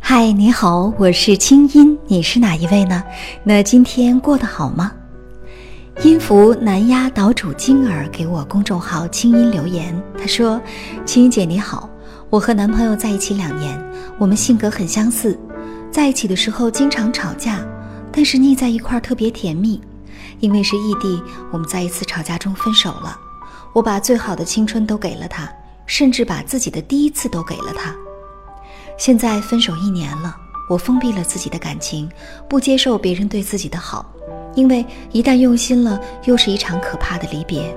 嗨，你好，我是清音，你是哪一位呢？那今天过得好吗？音符南丫岛主金儿给我公众号清音留言，她说：“清音姐你好，我和男朋友在一起两年，我们性格很相似，在一起的时候经常吵架，但是腻在一块儿特别甜蜜。因为是异地，我们在一次吵架中分手了。我把最好的青春都给了他，甚至把自己的第一次都给了他。现在分手一年了，我封闭了自己的感情，不接受别人对自己的好。”因为一旦用心了，又是一场可怕的离别，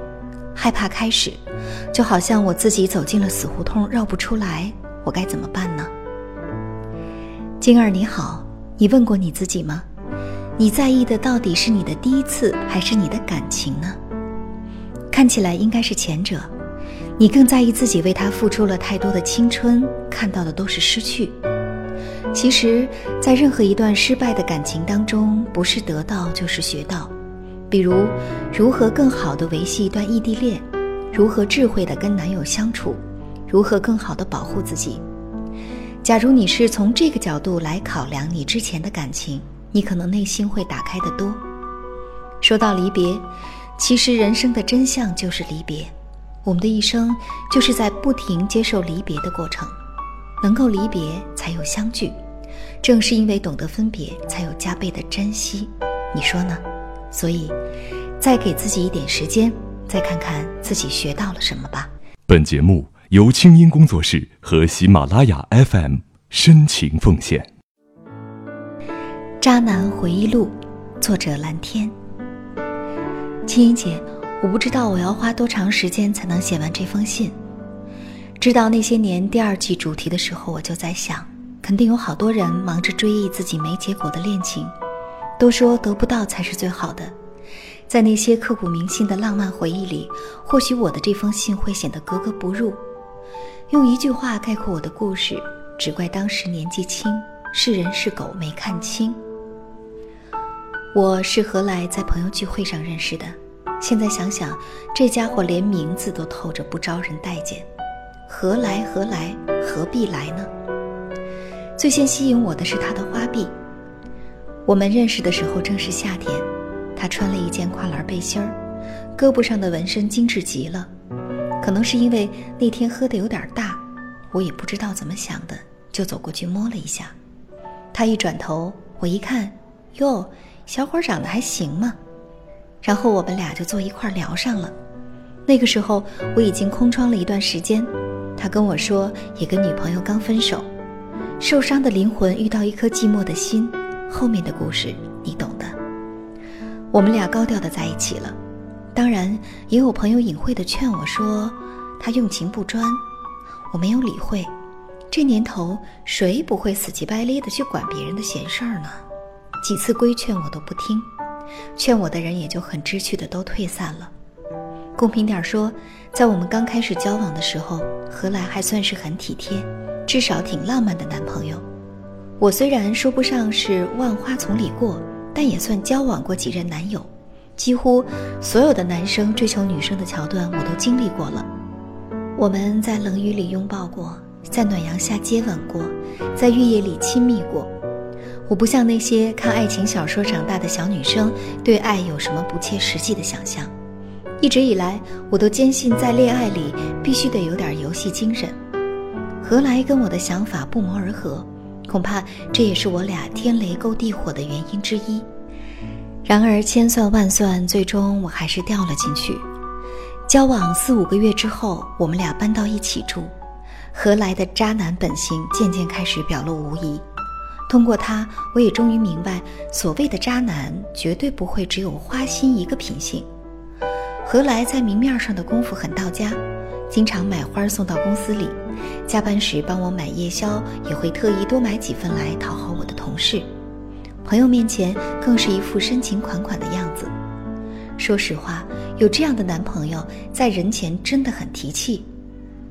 害怕开始，就好像我自己走进了死胡同，绕不出来，我该怎么办呢？晶儿你好，你问过你自己吗？你在意的到底是你的第一次，还是你的感情呢？看起来应该是前者，你更在意自己为他付出了太多的青春，看到的都是失去。其实，在任何一段失败的感情当中，不是得到就是学到。比如，如何更好的维系一段异地恋，如何智慧的跟男友相处，如何更好的保护自己。假如你是从这个角度来考量你之前的感情，你可能内心会打开的多。说到离别，其实人生的真相就是离别。我们的一生就是在不停接受离别的过程。能够离别，才有相聚；正是因为懂得分别，才有加倍的珍惜。你说呢？所以，再给自己一点时间，再看看自己学到了什么吧。本节目由清音工作室和喜马拉雅 FM 深情奉献。《渣男回忆录》，作者蓝天。青音姐，我不知道我要花多长时间才能写完这封信。知道那些年第二季主题的时候，我就在想，肯定有好多人忙着追忆自己没结果的恋情，都说得不到才是最好的。在那些刻骨铭心的浪漫回忆里，或许我的这封信会显得格格不入。用一句话概括我的故事，只怪当时年纪轻，是人是狗没看清。我是何来在朋友聚会上认识的，现在想想，这家伙连名字都透着不招人待见。何来何来，何必来呢？最先吸引我的是他的花臂。我们认识的时候正是夏天，他穿了一件跨栏背心儿，胳膊上的纹身精致极了。可能是因为那天喝的有点大，我也不知道怎么想的，就走过去摸了一下。他一转头，我一看，哟，小伙长得还行嘛。然后我们俩就坐一块聊上了。那个时候我已经空窗了一段时间。他跟我说，也跟女朋友刚分手，受伤的灵魂遇到一颗寂寞的心，后面的故事你懂的。我们俩高调的在一起了，当然也有朋友隐晦的劝我说，他用情不专，我没有理会。这年头谁不会死乞白赖的去管别人的闲事儿呢？几次规劝我都不听，劝我的人也就很知趣的都退散了。公平点说，在我们刚开始交往的时候，何来还算是很体贴，至少挺浪漫的男朋友。我虽然说不上是万花丛里过，但也算交往过几任男友。几乎所有的男生追求女生的桥段，我都经历过了。我们在冷雨里拥抱过，在暖阳下接吻过，在月夜里亲密过。我不像那些看爱情小说长大的小女生，对爱有什么不切实际的想象。一直以来，我都坚信在恋爱里必须得有点游戏精神。何来跟我的想法不谋而合？恐怕这也是我俩天雷勾地火的原因之一。然而千算万算，最终我还是掉了进去。交往四五个月之后，我们俩搬到一起住。何来的渣男本性渐渐开始表露无遗。通过他，我也终于明白，所谓的渣男绝对不会只有花心一个品性。何来在明面上的功夫很到家，经常买花送到公司里，加班时帮我买夜宵，也会特意多买几份来讨好我的同事。朋友面前更是一副深情款款的样子。说实话，有这样的男朋友，在人前真的很提气，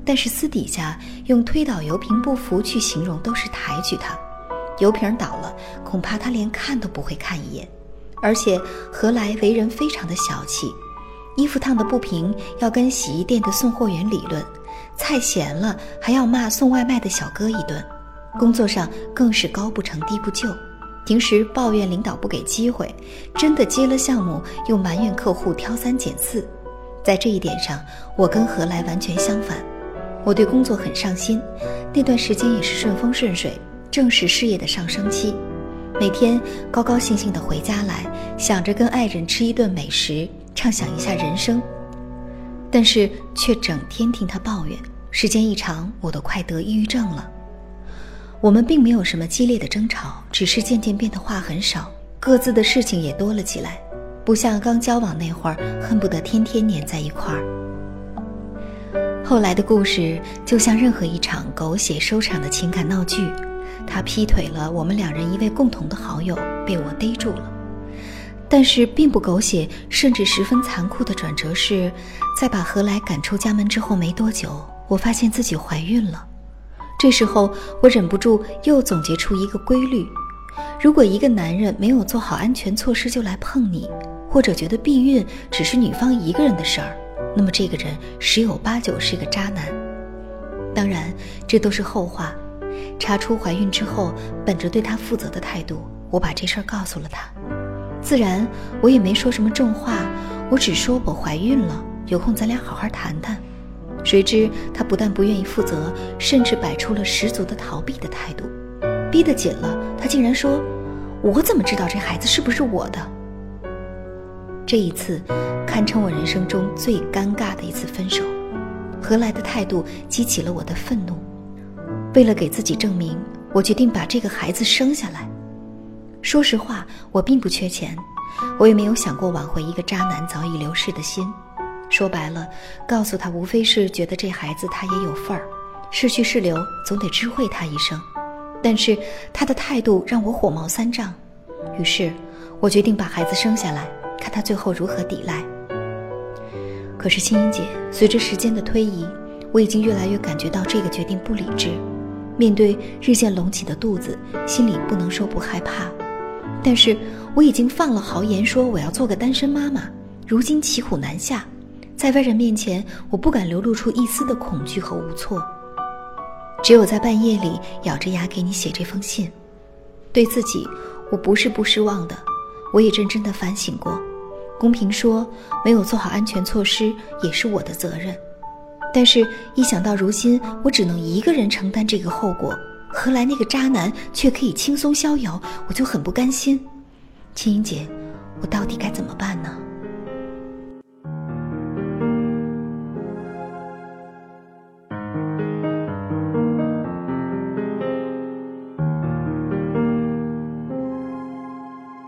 但是私底下用推倒油瓶不服去形容都是抬举他。油瓶倒了，恐怕他连看都不会看一眼。而且何来为人非常的小气。衣服烫的不平，要跟洗衣店的送货员理论；菜咸了，还要骂送外卖的小哥一顿。工作上更是高不成低不就。平时抱怨领导不给机会，真的接了项目又埋怨客户挑三拣四。在这一点上，我跟何来完全相反。我对工作很上心，那段时间也是顺风顺水，正是事业的上升期。每天高高兴兴的回家来，想着跟爱人吃一顿美食，畅想一下人生。但是却整天听他抱怨，时间一长，我都快得抑郁症了。我们并没有什么激烈的争吵，只是渐渐变得话很少，各自的事情也多了起来，不像刚交往那会儿，恨不得天天黏在一块儿。后来的故事就像任何一场狗血收场的情感闹剧，他劈腿了我们两人一位共同的好友，被我逮住了。但是并不狗血，甚至十分残酷的转折是，在把何来赶出家门之后没多久，我发现自己怀孕了。这时候我忍不住又总结出一个规律：如果一个男人没有做好安全措施就来碰你，或者觉得避孕只是女方一个人的事儿，那么这个人十有八九是个渣男。当然，这都是后话。查出怀孕之后，本着对他负责的态度，我把这事儿告诉了他。自然，我也没说什么重话，我只说我怀孕了，有空咱俩好好谈谈。谁知他不但不愿意负责，甚至摆出了十足的逃避的态度。逼得紧了，他竟然说：“我怎么知道这孩子是不是我的？”这一次，堪称我人生中最尴尬的一次分手。何来的态度激起了我的愤怒。为了给自己证明，我决定把这个孩子生下来。说实话，我并不缺钱，我也没有想过挽回一个渣男早已流逝的心。说白了，告诉他无非是觉得这孩子他也有份儿，是去是留总得知会他一声。但是他的态度让我火冒三丈，于是我决定把孩子生下来，看他最后如何抵赖。可是青音姐，随着时间的推移，我已经越来越感觉到这个决定不理智。面对日渐隆起的肚子，心里不能说不害怕。但是我已经放了豪言说我要做个单身妈妈，如今骑虎难下，在外人面前我不敢流露出一丝的恐惧和无措。只有在半夜里咬着牙给你写这封信，对自己我不是不失望的，我也认真的反省过。公平说，没有做好安全措施也是我的责任，但是一想到如今我只能一个人承担这个后果。何来那个渣男却可以轻松逍遥，我就很不甘心。青音姐，我到底该怎么办呢？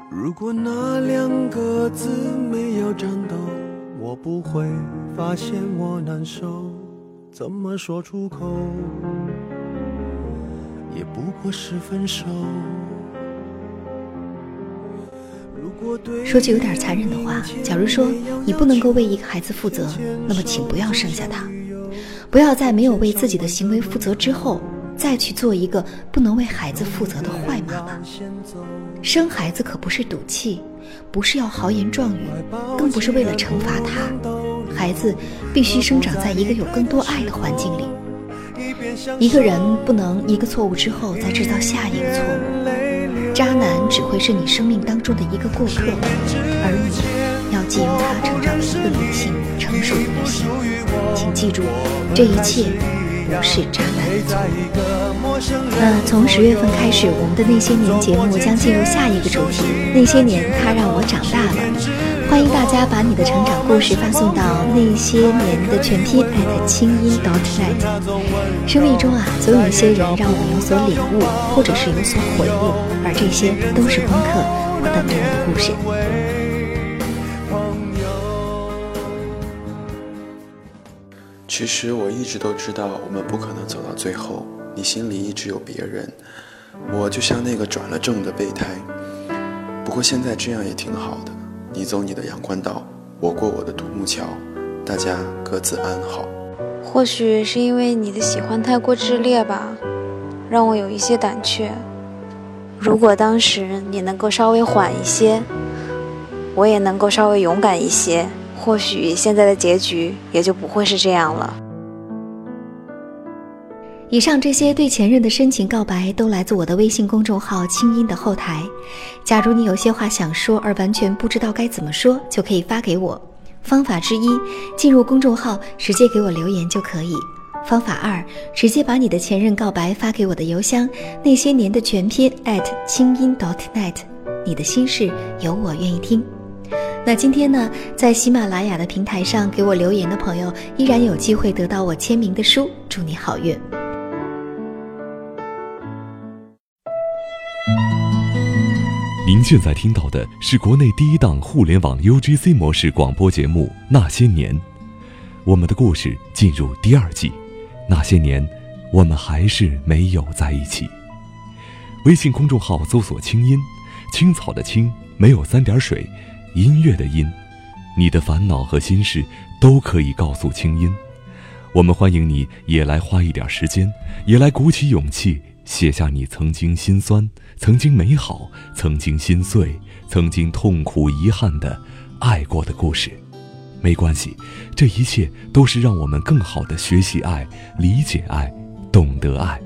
如果那两个字，不会发现我难受，怎么说出口？也不过是分手。说句有点残忍的话，假如说你不能够为一个孩子负责，那么请不要生下他。不要在没有为自己的行为负责之后，再去做一个不能为孩子负责的坏妈妈。生孩子可不是赌气，不是要豪言壮语，更不是为了惩罚他。孩子必须生长在一个有更多爱的环境里。一个人不能一个错误之后再制造下一个错误，渣男只会是你生命当中的一个过客，而你要借由他成长为一个理性、成熟的女性。请记住，这一切不是渣男。那从十月份开始，我们的那些年节目将进入下一个主题。那些年，他让我长大了。欢迎大家把你的成长故事发送到那些年的全拼清音 dot .net。生命中啊，总有一些人让我们有所领悟，或者是有所悔悟，而这些都是功课，我等着你的故事。其实我一直都知道，我们不可能走到最后。你心里一直有别人，我就像那个转了正的备胎。不过现在这样也挺好的。你走你的阳关道，我过我的独木桥，大家各自安好。或许是因为你的喜欢太过炽烈吧，让我有一些胆怯。如果当时你能够稍微缓一些，我也能够稍微勇敢一些，或许现在的结局也就不会是这样了。以上这些对前任的深情告白，都来自我的微信公众号“清音”的后台。假如你有些话想说，而完全不知道该怎么说，就可以发给我。方法之一，进入公众号直接给我留言就可以。方法二，直接把你的前任告白发给我的邮箱“那些年的全拼 ”at 清音 .dot.net，你的心事有我愿意听。那今天呢，在喜马拉雅的平台上给我留言的朋友，依然有机会得到我签名的书。祝你好运！您现在听到的是国内第一档互联网 UGC 模式广播节目《那些年》，我们的故事进入第二季。那些年，我们还是没有在一起。微信公众号搜索“清音青草”的“青”，没有三点水，音乐的“音”。你的烦恼和心事都可以告诉清音，我们欢迎你也来花一点时间，也来鼓起勇气。写下你曾经心酸、曾经美好、曾经心碎、曾经痛苦、遗憾的爱过的故事，没关系，这一切都是让我们更好的学习爱、理解爱、懂得爱。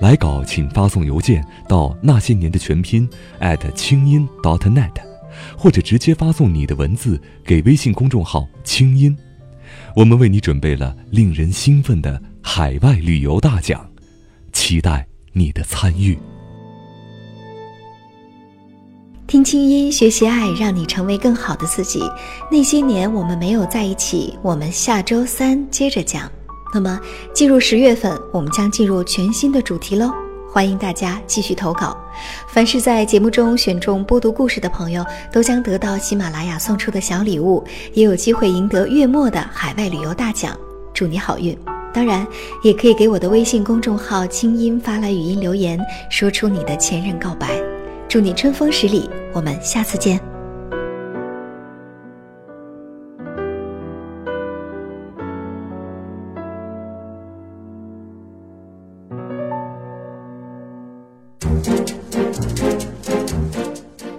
来稿请发送邮件到那些年的全拼清音 .dot.net，或者直接发送你的文字给微信公众号“清音”，我们为你准备了令人兴奋的海外旅游大奖。期待你的参与。听清音，学习爱，让你成为更好的自己。那些年我们没有在一起，我们下周三接着讲。那么进入十月份，我们将进入全新的主题喽。欢迎大家继续投稿。凡是在节目中选中播读故事的朋友，都将得到喜马拉雅送出的小礼物，也有机会赢得月末的海外旅游大奖。祝你好运！当然，也可以给我的微信公众号“清音”发来语音留言，说出你的前任告白。祝你春风十里，我们下次见。